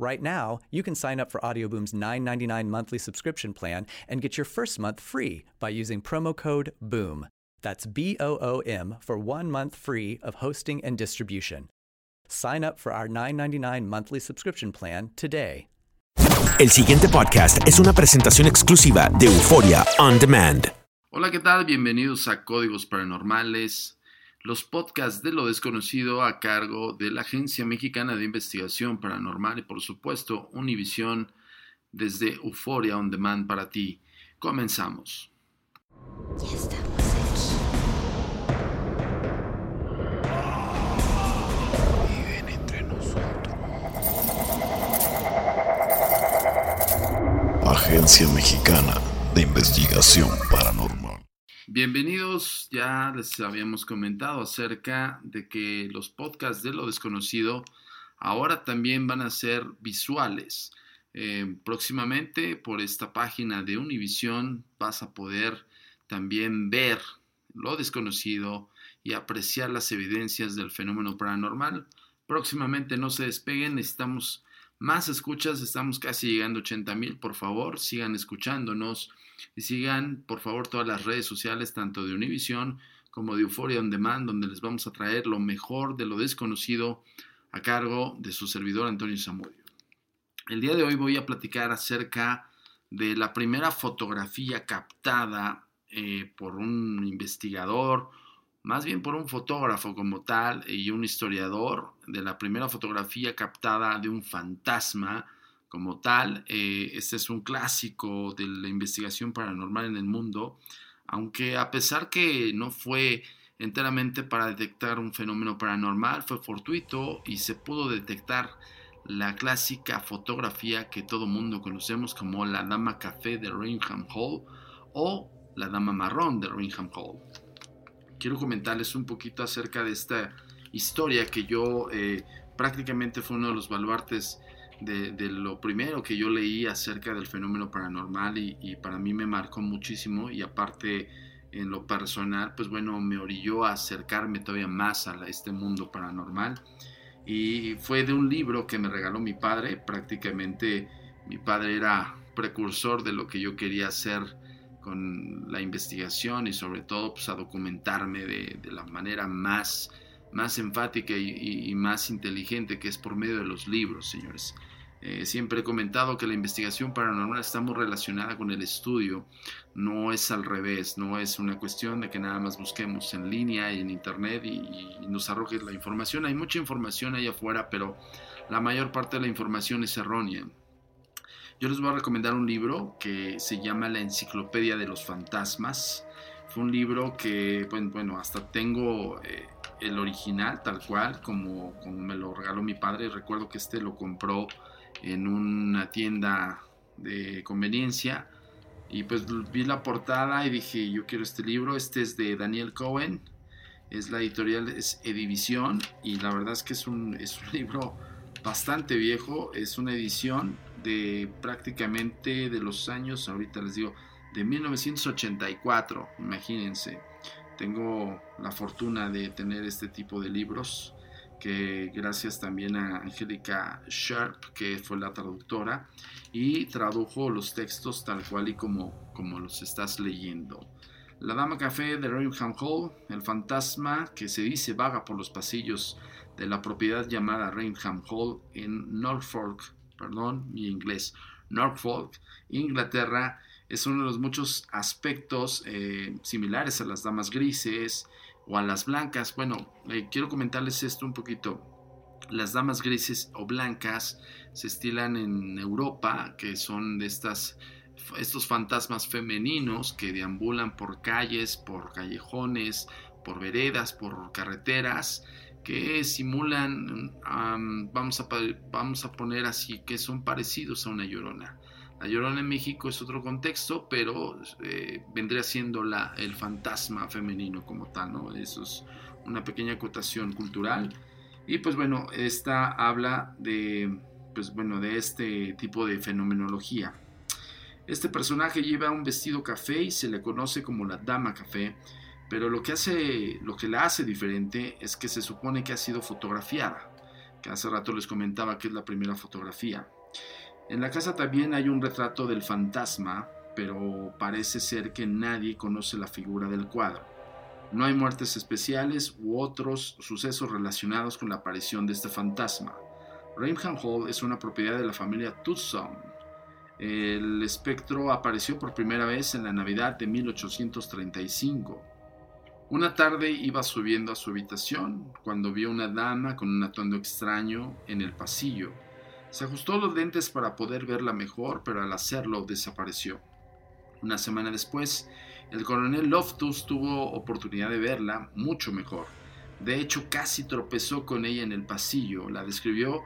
Right now, you can sign up for Audioboom's $9.99 monthly subscription plan and get your first month free by using promo code BOOM. That's B O O M for one month free of hosting and distribution. Sign up for our $9.99 monthly subscription plan today. El siguiente podcast es una presentación exclusiva de Euforia On Demand. Hola, ¿qué tal? Bienvenidos a Códigos Paranormales, los podcasts de lo desconocido a cargo de la Agencia Mexicana de Investigación Paranormal y por supuesto Univisión desde Euforia On Demand para ti. Comenzamos. Ya estamos aquí. Viven entre nosotros. Agencia Mexicana de Investigación Paranormal. Bienvenidos, ya les habíamos comentado acerca de que los podcasts de lo desconocido ahora también van a ser visuales. Eh, próximamente por esta página de Univision vas a poder también ver lo desconocido y apreciar las evidencias del fenómeno paranormal. Próximamente no se despeguen, necesitamos más escuchas, estamos casi llegando a 80 mil, por favor, sigan escuchándonos y sigan por favor todas las redes sociales, tanto de Univision como de Euphoria On Demand, donde les vamos a traer lo mejor de lo desconocido a cargo de su servidor Antonio Zamudio. El día de hoy voy a platicar acerca de la primera fotografía captada eh, por un investigador, más bien por un fotógrafo como tal y un historiador, de la primera fotografía captada de un fantasma como tal. Eh, este es un clásico de la investigación paranormal en el mundo, aunque a pesar que no fue enteramente para detectar un fenómeno paranormal, fue fortuito y se pudo detectar la clásica fotografía que todo mundo conocemos como la dama café de Rainham Hall o la dama marrón de Rainham Hall. Quiero comentarles un poquito acerca de esta historia que yo eh, prácticamente fue uno de los baluartes de, de, lo primero que yo leí acerca del fenómeno paranormal y, y, para mí me marcó muchísimo y aparte en lo personal pues bueno me orilló a acercarme todavía más a este mundo paranormal. Y fue de un libro que me regaló mi padre prácticamente mi padre era precursor de lo que yo quería hacer con la investigación y sobre todo pues, a documentarme de, la manera más, más enfática y, más inteligente que es por medio de los libros, señores. Eh, siempre he comentado que la investigación paranormal está muy relacionada con el estudio, no es al revés, no es una cuestión de que nada más busquemos en línea y en internet y, nos arroje la información. Hay mucha información ahí afuera, pero la mayor parte de la información es errónea. Yo les voy a recomendar un libro que se llama La Enciclopedia de los Fantasmas. Fue un libro que, bueno, hasta tengo eh, el original tal cual, como, me lo regaló mi padre. Recuerdo que este lo compró en una tienda de conveniencia. Y pues vi la portada y dije, yo quiero este libro. Este es de Daniel Cohen. Es la editorial, es Edivisión. Y la verdad es que es un, es un libro bastante viejo. Es una edición de prácticamente de los años, ahorita les digo, de 1984. Imagínense. Tengo la fortuna de tener este tipo de libros que gracias también a Angélica Sharp, que fue la traductora, y tradujo los textos tal cual y como, como los estás leyendo. La Dama Café de Rainham Hall, el fantasma que se dice vaga por los pasillos de la propiedad llamada Rainham Hall en Norfolk, perdón, mi inglés, Norfolk, Inglaterra, es uno de los muchos aspectos eh, similares a las damas grises o a las blancas. Bueno, eh, quiero comentarles esto un poquito. Las damas grises o blancas se estilan en Europa, que son de estas estos fantasmas femeninos que deambulan por calles, por callejones, por veredas, por carreteras, que simulan, vamos, a, vamos a poner así, que son parecidos a una llorona. La Llorona en México es otro contexto, pero eh, vendría siendo la, el fantasma femenino como tal, ¿no? Eso es una pequeña acotación cultural. Y pues bueno, esta habla de, pues bueno, de este tipo de fenomenología. Este personaje lleva un vestido café y se le conoce como la Dama Café, pero lo que, hace, lo que la hace diferente es que se supone que ha sido fotografiada, que hace rato les comentaba que es la primera fotografía. En la casa también hay un retrato del fantasma, pero parece ser que nadie conoce la figura del cuadro. No hay muertes especiales u otros sucesos relacionados con la aparición de este fantasma. Rainham Hall es una propiedad de la familia Tucson. El espectro apareció por primera vez en la Navidad de 1835. Una tarde iba subiendo a su habitación cuando vio una dama con un atuendo extraño en el pasillo. Se ajustó los lentes para poder verla mejor, pero al hacerlo desapareció. Una semana después, el coronel Loftus tuvo oportunidad de verla mucho mejor. De hecho, casi tropezó con ella en el pasillo. La describió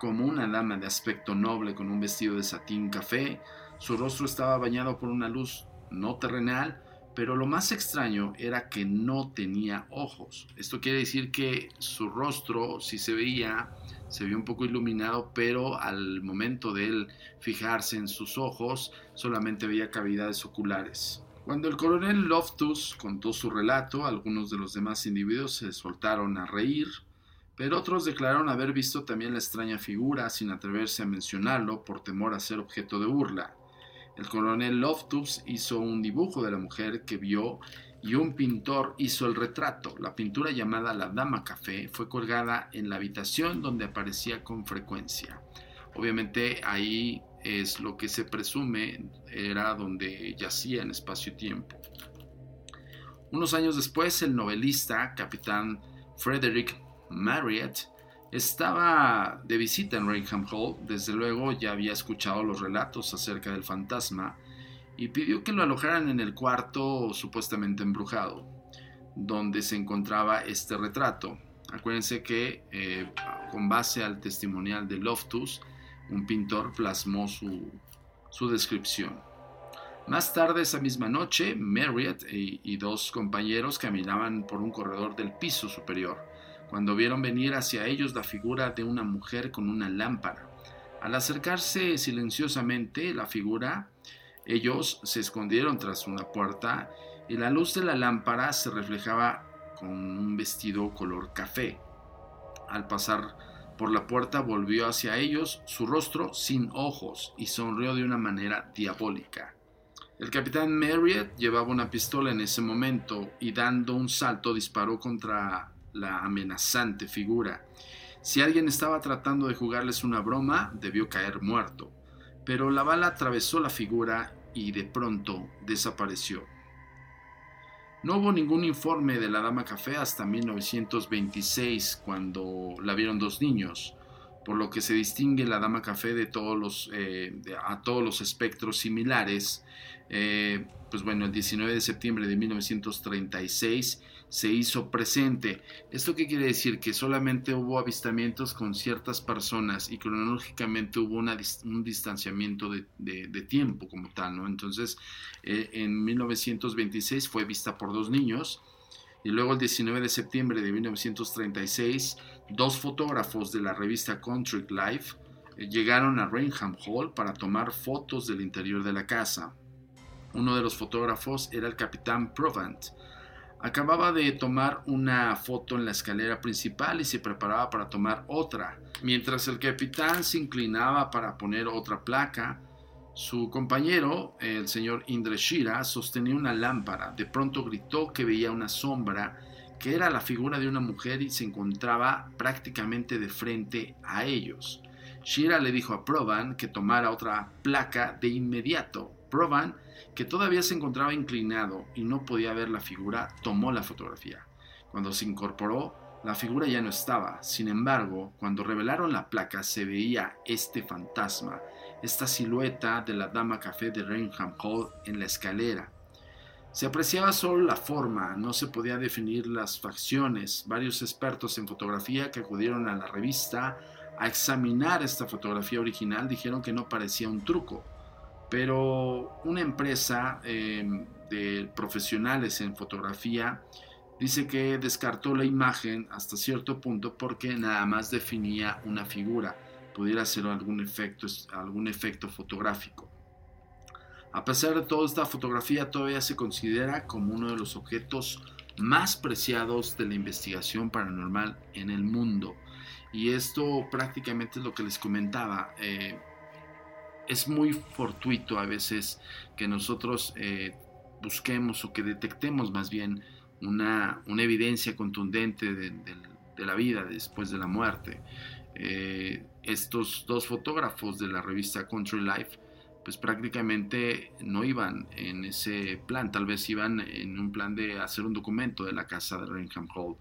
como una dama de aspecto noble con un vestido de satín café. Su rostro estaba bañado por una luz no terrenal, pero lo más extraño era que no tenía ojos. Esto quiere decir que su rostro, si se veía, se vio un poco iluminado, pero al momento de él fijarse en sus ojos, solamente veía cavidades oculares. Cuando el coronel Loftus contó su relato, algunos de los demás individuos se soltaron a reír, pero otros declararon haber visto también la extraña figura sin atreverse a mencionarlo por temor a ser objeto de burla. El coronel Loftus hizo un dibujo de la mujer que vio y un pintor hizo el retrato. La pintura llamada La Dama Café fue colgada en la habitación donde aparecía con frecuencia. Obviamente ahí es lo que se presume era donde yacía en espacio-tiempo. Unos años después, el novelista, capitán Frederick Marriott, estaba de visita en Rainham Hall. Desde luego ya había escuchado los relatos acerca del fantasma y pidió que lo alojaran en el cuarto supuestamente embrujado, donde se encontraba este retrato. Acuérdense que eh, con base al testimonial de Loftus, un pintor plasmó su, descripción. Más tarde esa misma noche, Marriott y dos compañeros caminaban por un corredor del piso superior, cuando vieron venir hacia ellos la figura de una mujer con una lámpara. Al acercarse silenciosamente, la figura ellos se escondieron tras una puerta y la luz de la lámpara se reflejaba con un vestido color café. Al pasar por la puerta volvió hacia ellos su rostro sin ojos y sonrió de una manera diabólica. El capitán Marriott llevaba una pistola en ese momento y dando un salto disparó contra la amenazante figura. Si alguien estaba tratando de jugarles una broma, debió caer muerto pero la bala atravesó la figura y de pronto desapareció. No hubo ningún informe de la Dama Café hasta 1926, cuando la vieron dos niños. Por lo que se distingue la dama café de todos los, eh, a todos los espectros similares. Eh, pues bueno, el 19 de septiembre de 1936 se hizo presente. ¿Esto qué quiere decir? Que solamente hubo avistamientos con ciertas personas y cronológicamente hubo un distanciamiento de, tiempo como tal, ¿no? Entonces, eh, en 1926 fue vista por dos niños y luego el 19 de septiembre de 1936, dos fotógrafos de la revista Country Life eh, llegaron a Rainham Hall para tomar fotos del interior de la casa. Uno de los fotógrafos era el capitán Provant, Acababa de tomar una foto en la escalera principal y se preparaba para tomar otra. Mientras el capitán se inclinaba para poner otra placa, su compañero, el señor Indreshira, sostenía una lámpara. De pronto gritó que veía una sombra que era la figura de una mujer y se encontraba prácticamente de frente a ellos. Shira le dijo a Provan que tomara otra placa de inmediato. Provan que todavía se encontraba inclinado y no podía ver la figura, tomó la fotografía. Cuando se incorporó, la figura ya no estaba. Sin embargo, cuando revelaron la placa se veía este fantasma, esta silueta de la dama café de Rainham Hall en la escalera. Se apreciaba solo la forma, no se podía definir las facciones. Varios expertos en fotografía que acudieron a la revista a examinar esta fotografía original dijeron que no parecía un truco pero una empresa em, de profesionales en fotografía dice que descartó la imagen hasta cierto punto porque nada más definía una figura, pudiera ser algún efecto, algún efecto fotográfico. A pesar de todo, esta fotografía todavía se considera como uno de los objetos más preciados de la investigación paranormal en el mundo. Y esto prácticamente es lo que les comentaba. Eh, es muy fortuito a veces que nosotros eh, busquemos o que detectemos más bien una, evidencia contundente de, la vida después de la muerte. Eh, estos dos fotógrafos de la revista Country Life pues prácticamente no iban en ese plan, tal vez iban en un plan de hacer un documento de la casa de Rainham Hall,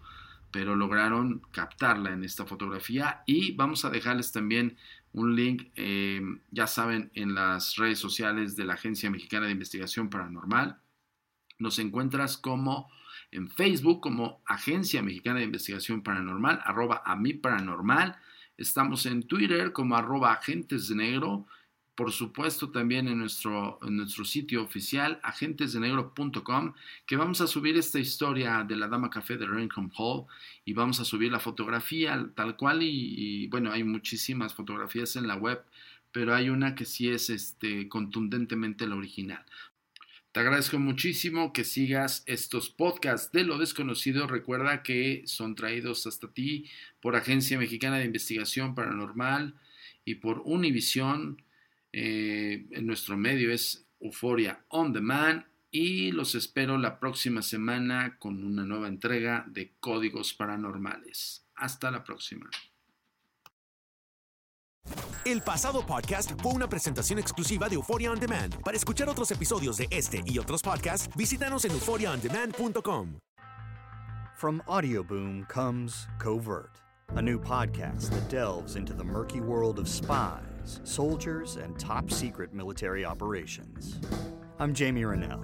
pero lograron captarla en esta fotografía y vamos a dejarles también un link, eh, ya saben, en las redes sociales de la Agencia Mexicana de Investigación Paranormal. Nos encuentras como en Facebook como Agencia Mexicana de Investigación Paranormal, arroba a mi paranormal. Estamos en Twitter como arroba agentes de negro por supuesto también en nuestro, en nuestro sitio oficial agentesdenegro.com que vamos a subir esta historia de la Dama Café de Rainham Hall y vamos a subir la fotografía tal cual y, bueno, hay muchísimas fotografías en la web, pero hay una que sí es este, contundentemente la original. Te agradezco muchísimo que sigas estos podcasts de lo desconocido. Recuerda que son traídos hasta ti por Agencia Mexicana de Investigación Paranormal y por Univision eh, nuestro medio es Euforia On Demand y los espero la próxima semana con una nueva entrega de Códigos Paranormales. Hasta la próxima. El pasado podcast fue una presentación exclusiva de Euphoria On Demand. Para escuchar otros episodios de este y otros podcasts, visítanos en euphoriaondemand.com. From Audioboom comes Covert, a new podcast that delves into the murky world of spies soldiers, and top secret military operations. I'm Jamie Rennell,